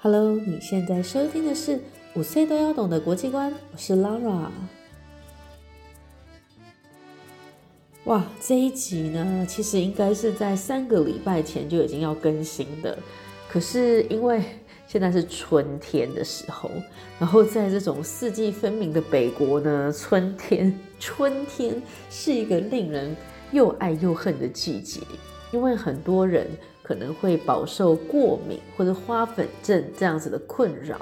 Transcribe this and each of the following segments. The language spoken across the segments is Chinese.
Hello，你现在收听的是五岁都要懂的国际观，我是 Laura。哇，这一集呢，其实应该是在三个礼拜前就已经要更新的，可是因为 现在是春天的时候，然后在这种四季分明的北国呢，春天，春天是一个令人又爱又恨的季节，因为很多人。可能会饱受过敏或者花粉症这样子的困扰。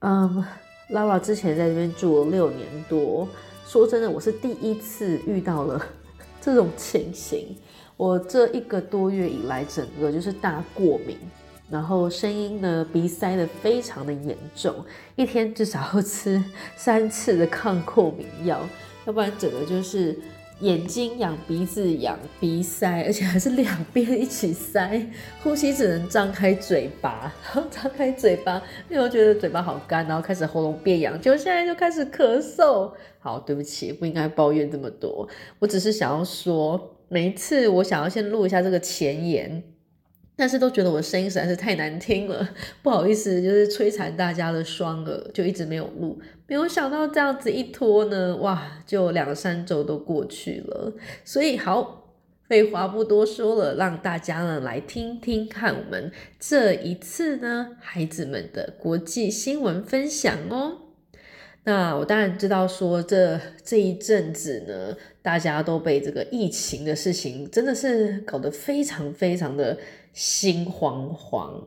嗯，Laura 之前在这边住了六年多，说真的，我是第一次遇到了 这种情形。我这一个多月以来，整个就是大过敏，然后声音呢鼻塞的非常的严重，一天至少要吃三次的抗过敏药，要不然整个就是。眼睛痒，鼻子痒，鼻塞，而且还是两边一起塞，呼吸只能张开嘴巴，然后张开嘴巴，因为觉得嘴巴好干，然后开始喉咙变痒，就现在就开始咳嗽。好，对不起，不应该抱怨这么多，我只是想要说，每一次我想要先录一下这个前言。但是都觉得我的声音实在是太难听了，不好意思，就是摧残大家的双耳，就一直没有录。没有想到这样子一拖呢，哇，就两三周都过去了。所以好，废话不多说了，让大家呢来听听看我们这一次呢孩子们的国际新闻分享哦。那我当然知道说这这一阵子呢，大家都被这个疫情的事情真的是搞得非常非常的。心惶惶，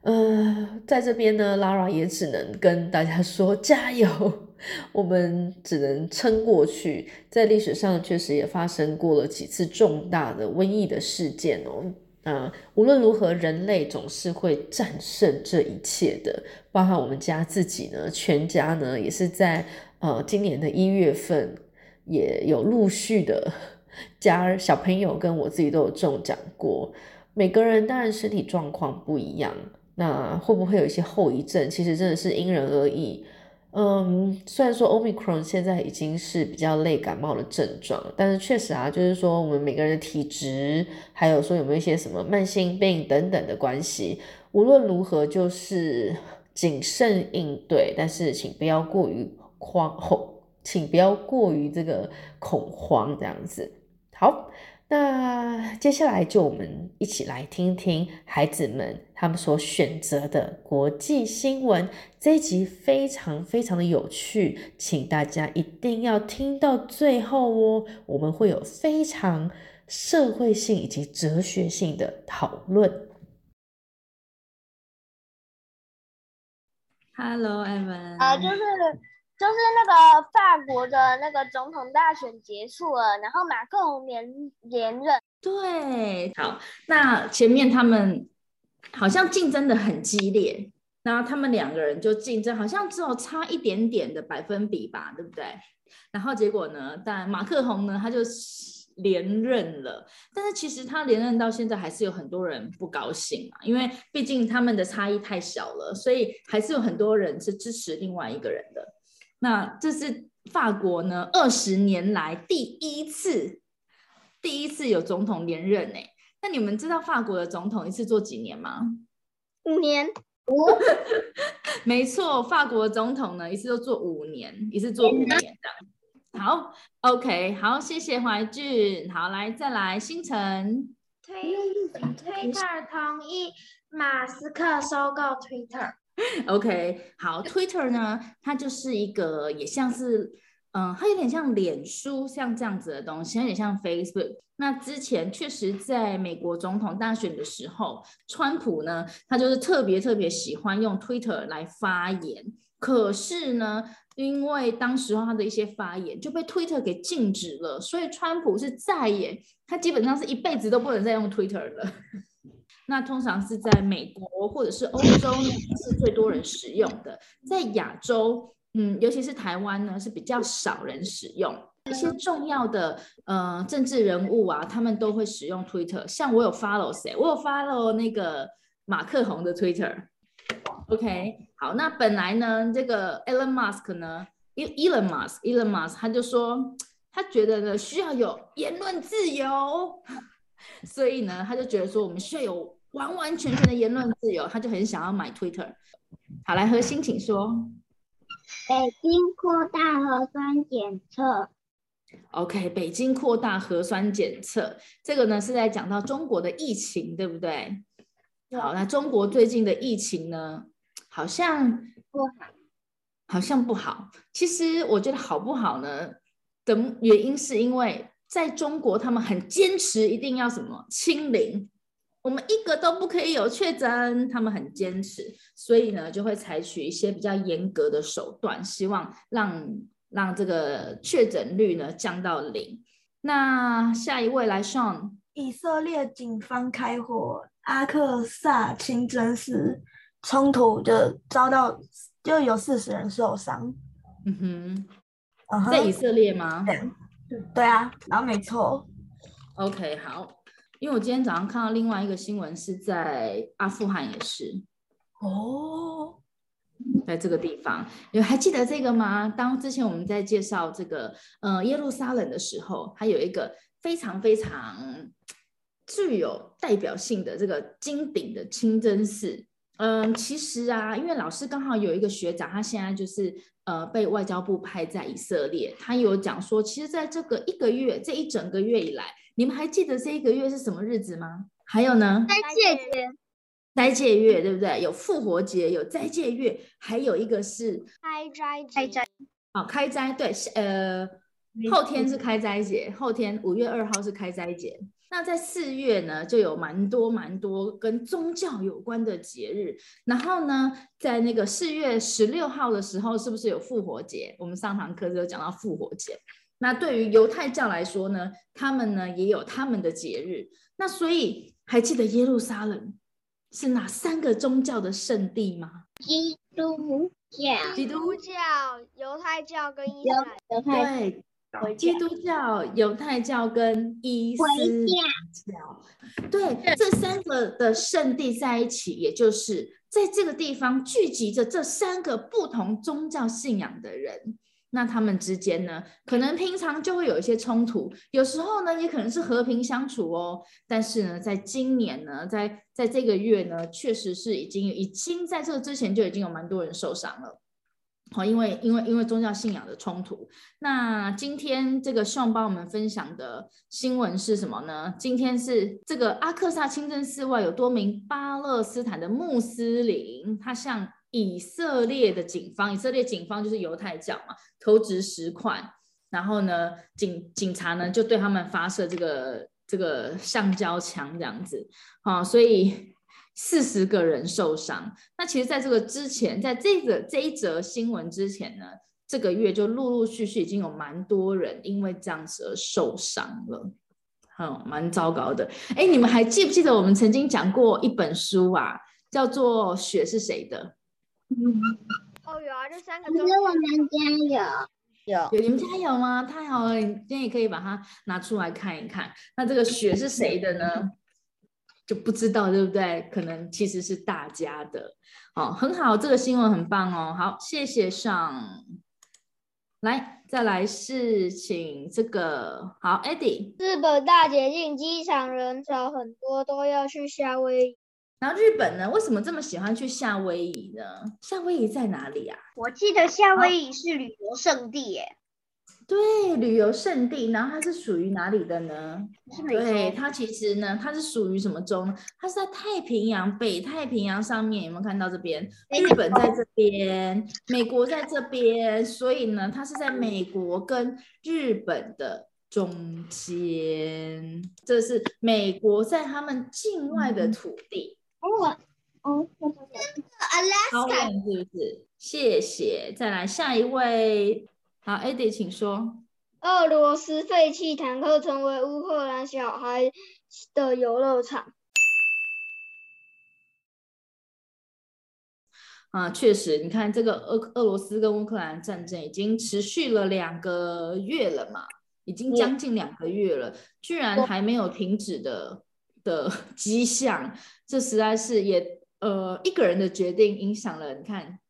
呃，在这边呢，Lara 也只能跟大家说加油，我们只能撑过去。在历史上确实也发生过了几次重大的瘟疫的事件哦。那无论如何，人类总是会战胜这一切的，包括我们家自己呢，全家呢也是在呃今年的一月份也有陆续的。家小朋友跟我自己都有中奖过，每个人当然身体状况不一样，那会不会有一些后遗症？其实真的是因人而异。嗯，虽然说 Omicron 现在已经是比较类感冒的症状，但是确实啊，就是说我们每个人的体质，还有说有没有一些什么慢性病等等的关系，无论如何就是谨慎应对，但是请不要过于慌，请不要过于这个恐慌这样子。好，那接下来就我们一起来听听孩子们他们所选择的国际新闻。这一集非常非常的有趣，请大家一定要听到最后哦。我们会有非常社会性以及哲学性的讨论。Hello，Evan。啊，就是。就是那个法国的那个总统大选结束了，然后马克龙连连任。对，好，那前面他们好像竞争的很激烈，然后他们两个人就竞争，好像只有差一点点的百分比吧，对不对？然后结果呢，但马克龙呢，他就连任了，但是其实他连任到现在还是有很多人不高兴嘛，因为毕竟他们的差异太小了，所以还是有很多人是支持另外一个人的。那这是法国呢二十年来第一次，第一次有总统连任呢。那你们知道法国的总统一次做几年吗？五年。没错，法国总统呢一次都做五年，一次做五年的。好，OK，好，谢谢怀俊。好，来再来，星辰。推推特同意马斯克收购 Twitter。OK，好，Twitter 呢，它就是一个也像是，嗯，它有点像脸书，像这样子的东西，有点像 Facebook。那之前确实在美国总统大选的时候，川普呢，他就是特别特别喜欢用 Twitter 来发言。可是呢，因为当时候他的一些发言就被 Twitter 给禁止了，所以川普是再也，他基本上是一辈子都不能再用 Twitter 了。那通常是在美国或者是欧洲呢，是最多人使用的。在亚洲，嗯，尤其是台湾呢，是比较少人使用。一些重要的呃政治人物啊，他们都会使用 Twitter。像我有 follow 谁？我有 follow 那个马克宏的 Twitter。OK，好，那本来呢，这个 Elon Musk 呢，Elon Musk，Elon Musk，他就说他觉得呢，需要有言论自由。所以呢，他就觉得说，我们需要有完完全全的言论自由，他就很想要买 Twitter。好，来核心，请说。北京扩大核酸检测。OK，北京扩大核酸检测，这个呢是在讲到中国的疫情，对不对？好，那中国最近的疫情呢，好像不好，好像不好。其实我觉得好不好呢的原因，是因为在中国他们很坚持一定要什么清零，我们一个都不可以有确诊，他们很坚持，所以呢就会采取一些比较严格的手段，希望让让这个确诊率呢降到零。那下一位来上，以色列警方开火。阿克萨清真寺冲突就遭到就有四十人受伤，嗯哼，在以色列吗？对，对啊，然后没错。OK，好，因为我今天早上看到另外一个新闻是在阿富汗也是，哦，在这个地方，你还记得这个吗？当之前我们在介绍这个呃耶路撒冷的时候，它有一个非常非常。具有代表性的这个金顶的清真寺，嗯，其实啊，因为老师刚好有一个学长，他现在就是呃被外交部派在以色列，他有讲说，其实在这个一个月这一整个月以来，你们还记得这一个月是什么日子吗？还有呢？斋戒节，斋戒月对不对？有复活节，有斋戒月，还有一个是开斋开斋，哦，开斋对，呃，后天是开斋节，后天五月二号是开斋节。那在四月呢，就有蛮多蛮多跟宗教有关的节日。然后呢，在那个四月十六号的时候，是不是有复活节？我们上堂课就有讲到复活节。那对于犹太教来说呢，他们呢也有他们的节日。那所以还记得耶路撒冷是哪三个宗教的圣地吗？基督教、基督教、犹太教跟伊斯兰。对。基督教、犹太教跟伊斯兰教，对这三个的圣地在一起，也就是在这个地方聚集着这三个不同宗教信仰的人。那他们之间呢，可能平常就会有一些冲突，有时候呢，也可能是和平相处哦。但是呢，在今年呢，在在这个月呢，确实是已经已经在这个之前就已经有蛮多人受伤了。好，因为因为因为宗教信仰的冲突，那今天这个望帮我们分享的新闻是什么呢？今天是这个阿克萨清真寺外有多名巴勒斯坦的穆斯林，他向以色列的警方，以色列警方就是犹太教嘛，投掷石块，然后呢，警警察呢就对他们发射这个这个橡胶枪这样子，啊，所以。四十个人受伤。那其实，在这个之前，在这个这一则新闻之前呢，这个月就陆陆续续已经有蛮多人因为这样子而受伤了，嗯，蛮糟糕的。哎，你们还记不记得我们曾经讲过一本书啊，叫做《雪是谁的》？哦，有啊，这三个。其实我们家有，有，你们家有吗？太好了，你今天也可以把它拿出来看一看。那这个雪是谁的呢？就不知道对不对？可能其实是大家的哦，很好，这个新闻很棒哦。好，谢谢上。来，再来是请这个好，Eddie。日本大捷径，机场人潮很多，都要去夏威夷。然后日本呢，为什么这么喜欢去夏威夷呢？夏威夷在哪里啊？我记得夏威夷是旅游胜地耶。对，旅游胜地，然后它是属于哪里的呢？对，它其实呢，它是属于什么州呢？它是在太平洋，北太平洋上面，有没有看到这边？日本在这边，美国在这边，所以呢，它是在美国跟日本的中间，这是美国在他们境外的土地。哦哦，这个 Alaska 是不是？谢谢，再来下一位。好，Eddie，请说。俄罗斯废弃坦克成为乌克兰小孩的游乐场。啊，确实，你看这个俄俄罗斯跟乌克兰战争已经持续了两个月了嘛，已经将近两个月了，居然还没有停止的的 迹象，这实在是也呃一个人的决定影响了，你看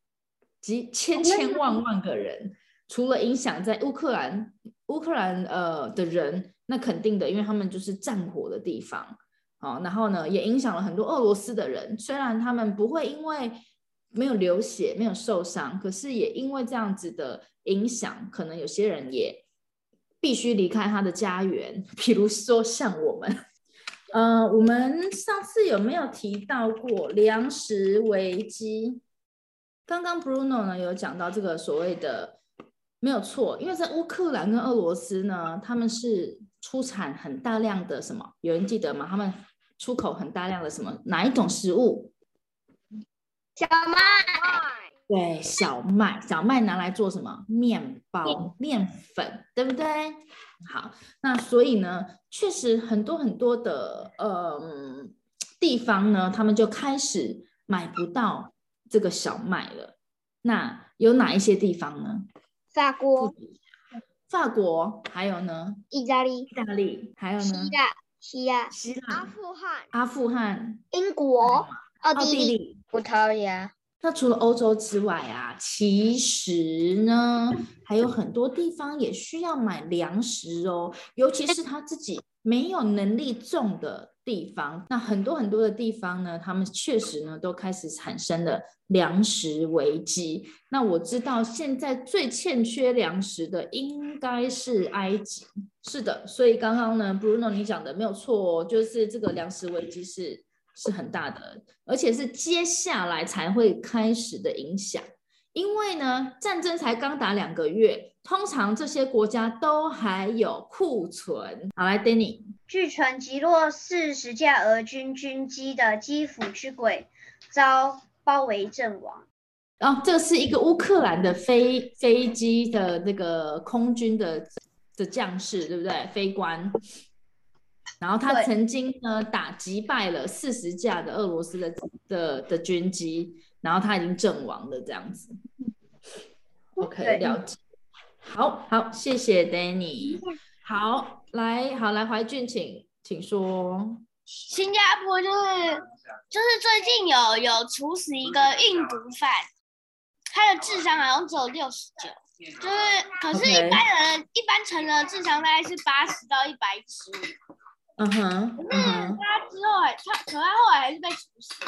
几千千万万个人。除了影响在乌克兰，乌克兰呃的人，那肯定的，因为他们就是战火的地方哦，然后呢，也影响了很多俄罗斯的人。虽然他们不会因为没有流血、没有受伤，可是也因为这样子的影响，可能有些人也必须离开他的家园。比如说像我们，呃，我们上次有没有提到过粮食危机？刚刚 Bruno 呢有讲到这个所谓的没有错，因为在乌克兰跟俄罗斯呢，他们是。出产很大量的什么？有人记得吗？他们出口很大量的什么？哪一种食物？小麦。对，小麦。小麦拿来做什么？面包、面粉，对不对？好，那所以呢，确实很多很多的呃地方呢，他们就开始买不到这个小麦了。那有哪一些地方呢？法国。法国还有呢？意大利、意大利还有呢？希腊、希腊、希腊、阿富汗、阿富汗、英国、奥地利、葡萄牙。那除了欧洲之外啊，其实呢，还有很多地方也需要买粮食哦，尤其是他自己没有能力种的。地方，那很多很多的地方呢，他们确实呢都开始产生了粮食危机。那我知道现在最欠缺粮食的应该是埃及，是的。所以刚刚呢，Bruno 你讲的没有错哦，就是这个粮食危机是是很大的，而且是接下来才会开始的影响。因为呢，战争才刚打两个月，通常这些国家都还有库存。好，来，Danny，据传击落四十架俄军军机的基辅之鬼遭包围阵亡。哦，这是一个乌克兰的飞飞机的那个空军的的将士，对不对？飞官。然后他曾经呢打击败了四十架的俄罗斯的的的军机。然后他已经阵亡了，这样子。OK，了解。好好，谢谢 Danny。好，来，好来，怀俊，请请说。新加坡就是就是最近有有处死一个印度犯，他的智商好像只有六十九，就是可是一般人一般成人的智商大概是八十到一百十五。嗯哼。可是他之后还他可他后来还是被处死，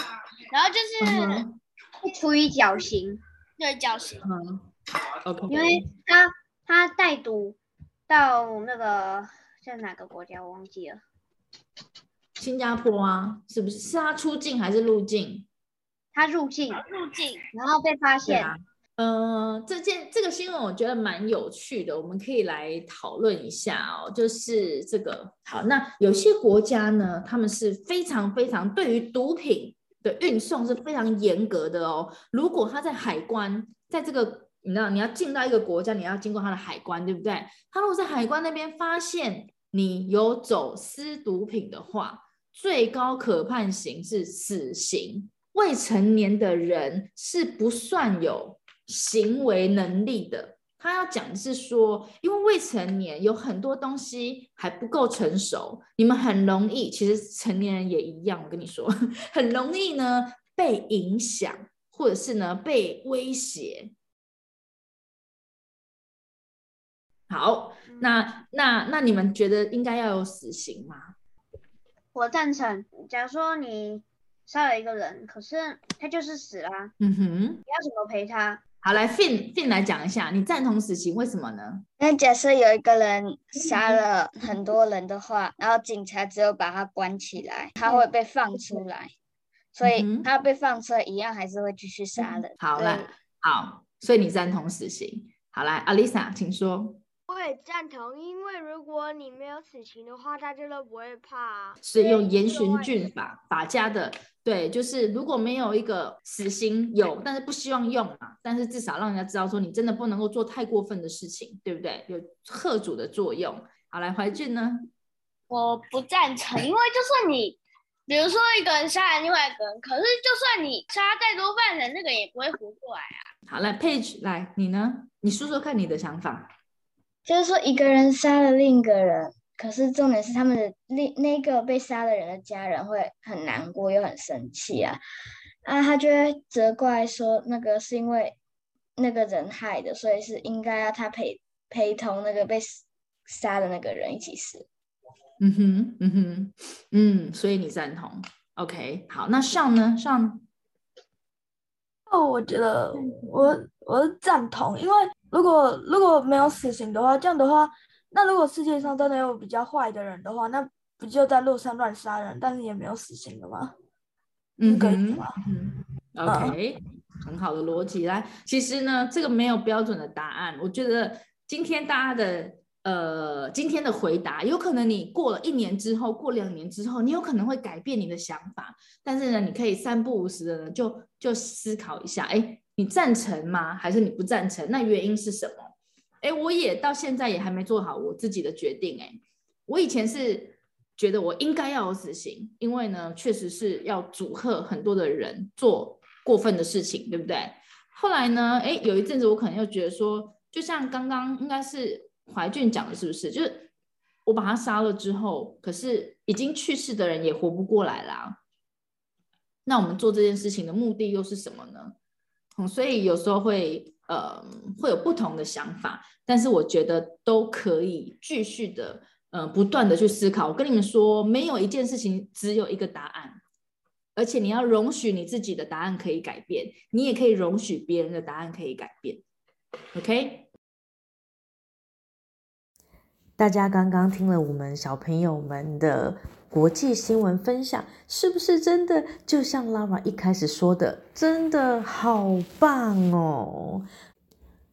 然后就是。处以绞刑，对绞刑。嗯，OK。因为他他带毒到那个在哪个国家我忘记了，新加坡啊，是不是？是他出境还是入境？他入境，入境，然后被发现。嗯，这件这个新闻我觉得蛮有趣的，我们可以来讨论一下哦。就是这个好，那有些国家呢，他们是非常非常对于毒品。的运送是非常严格的哦。如果他在海关，在这个你知道你要进到一个国家，你要经过他的海关，对不对？他如果在海关那边发现你有走私毒品的话，最高可判刑是死刑。未成年的人是不算有行为能力的。他要讲的是说，因为未成年有很多东西还不够成熟，你们很容易，其实成年人也一样。我跟你说，很容易呢被影响，或者是呢被威胁。好，那那那你们觉得应该要有死刑吗？我赞成。假如说你杀了一个人，可是他就是死了，嗯哼，你要怎么赔他？好，来 Fin Fin 来讲一下，你赞同死刑，为什么呢？因为假设有一个人杀了很多人的话，然后警察只有把他关起来，他会被放出来，所以他被放出来一样还是会继续杀人。好了，好，所以你赞同死刑。好来，Alisa，请说。我也赞同，因为如果你没有死刑的话，大家都不会怕。是用严刑峻法法家的，对，就是如果没有一个死刑有，但是不希望用嘛，但是至少让人家知道说你真的不能够做太过分的事情，对不对？有贺阻的作用。好，来怀俊呢？我不赞成，因为就算你，比如说一个人杀了另外一个人，可是就算你杀再多犯人，那个也不会活过来啊。好，来 Page，来你呢？你说说看你的想法。就是说，一个人杀了另一个人，可是重点是他们的另那个被杀的人的家人会很难过又很生气啊，啊，他就会责怪说那个是因为那个人害的，所以是应该要他陪陪同那个被杀的那个人一起死。嗯哼，嗯哼，嗯，所以你赞同？OK，好，那上呢？上哦，我觉得我我是赞同，因为如果如果没有死刑的话，这样的话，那如果世界上真的有比较坏的人的话，那不就在路上乱杀人，但是也没有死刑了吗？嗯可以吗？嗯，OK，很好的逻辑。来，其实呢，这个没有标准的答案。我觉得今天大家的呃，今天的回答，有可能你过了一年之后，过两年之后，你有可能会改变你的想法。但是呢，你可以三不五时的呢，就就思考一下，哎，你赞成吗？还是你不赞成？那原因是什么？哎，我也到现在也还没做好我自己的决定。哎，我以前是觉得我应该要有死刑，因为呢，确实是要阻吓很多的人做过分的事情，对不对？后来呢，哎，有一阵子我可能又觉得说，就像刚刚应该是怀俊讲的，是不是？就是我把他杀了之后，可是已经去世的人也活不过来啦。那我们做这件事情的目的又是什么呢？嗯，所以有时候会呃会有不同的想法，但是我觉得都可以继续的呃不断的去思考。我跟你们说，没有一件事情只有一个答案，而且你要容许你自己的答案可以改变，你也可以容许别人的答案可以改变。OK，大家刚刚听了我们小朋友们的国际新闻分享，是不是真的就像 Lara 一开始说的，真的好棒哦？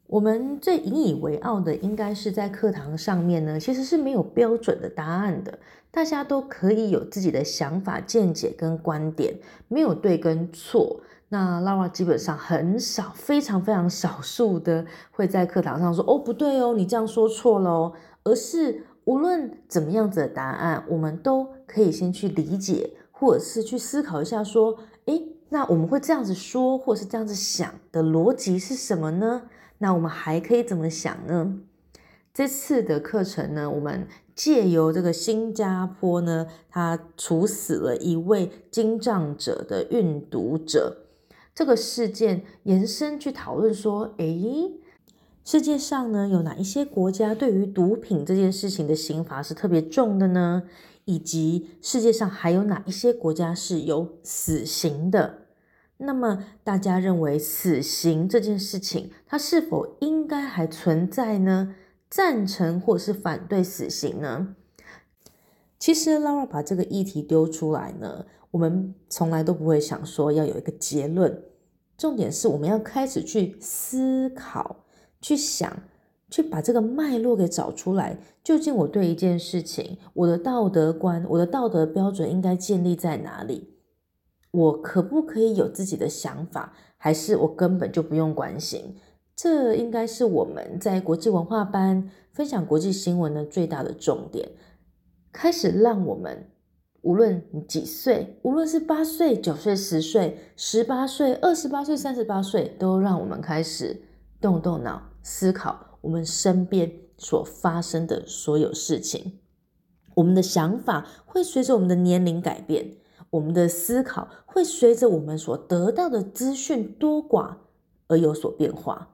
我们最引以为傲的，应该是在课堂上面呢，其实是没有标准的答案的，大家都可以有自己的想法、见解跟观点，没有对跟错。那 Lara 基本上很少，非常非常少数的会在课堂上说：“哦，不对哦，你这样说错了哦。”而是无论怎么样子的答案，我们都可以先去理解，或者是去思考一下，说：“诶，那我们会这样子说，或者是这样子想的逻辑是什么呢？那我们还可以怎么想呢？”这次的课程呢，我们借由这个新加坡呢，他处死了一位精障者的运毒者这个事件，延伸去讨论说：“诶。”世界上呢，有哪一些国家对于毒品这件事情的刑罚是特别重的呢？以及世界上还有哪一些国家是有死刑的？那么大家认为死刑这件事情，它是否应该还存在呢？赞成或是反对死刑呢？其实 Laura 把这个议题丢出来呢，我们从来都不会想说要有一个结论，重点是我们要开始去思考。去想，去把这个脉络给找出来。究竟我对一件事情，我的道德观、我的道德标准应该建立在哪里？我可不可以有自己的想法，还是我根本就不用关心？这应该是我们在国际文化班分享国际新闻的最大的重点。开始让我们，无论你几岁，无论是八岁、九岁、十岁、十八岁、二十八岁、三十八岁，都让我们开始动动脑。思考我们身边所发生的所有事情，我们的想法会随着我们的年龄改变，我们的思考会随着我们所得到的资讯多寡而有所变化。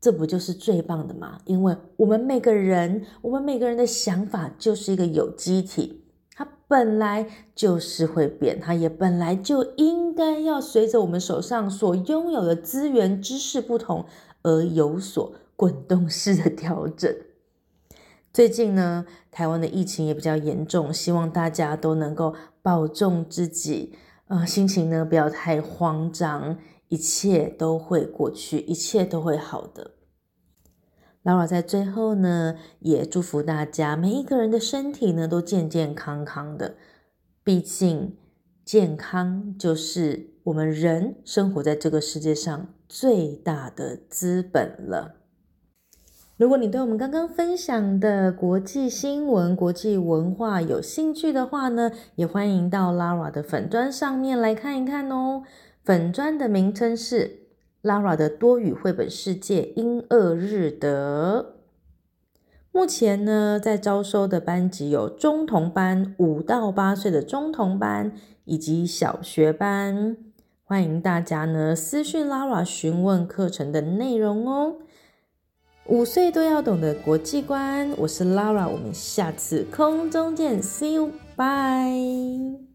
这不就是最棒的吗？因为我们每个人，我们每个人的想法就是一个有机体，它本来就是会变，它也本来就应该要随着我们手上所拥有的资源、知识不同而有所。滚动式的调整。最近呢，台湾的疫情也比较严重，希望大家都能够保重自己，呃，心情呢不要太慌张，一切都会过去，一切都会好的。Laura 在最后呢，也祝福大家每一个人的身体呢都健健康康的，毕竟健康就是我们人生活在这个世界上最大的资本了。如果你对我们刚刚分享的国际新闻、国际文化有兴趣的话呢，也欢迎到 Lara 的粉砖上面来看一看哦。粉砖的名称是 Lara 的多语绘本世界英二日德。目前呢，在招收的班级有中童班五到八岁的中童班以及小学班，欢迎大家呢私讯 Lara 询问课程的内容哦。五岁都要懂的国际观。我是 Lara，我们下次空中见，See you，bye。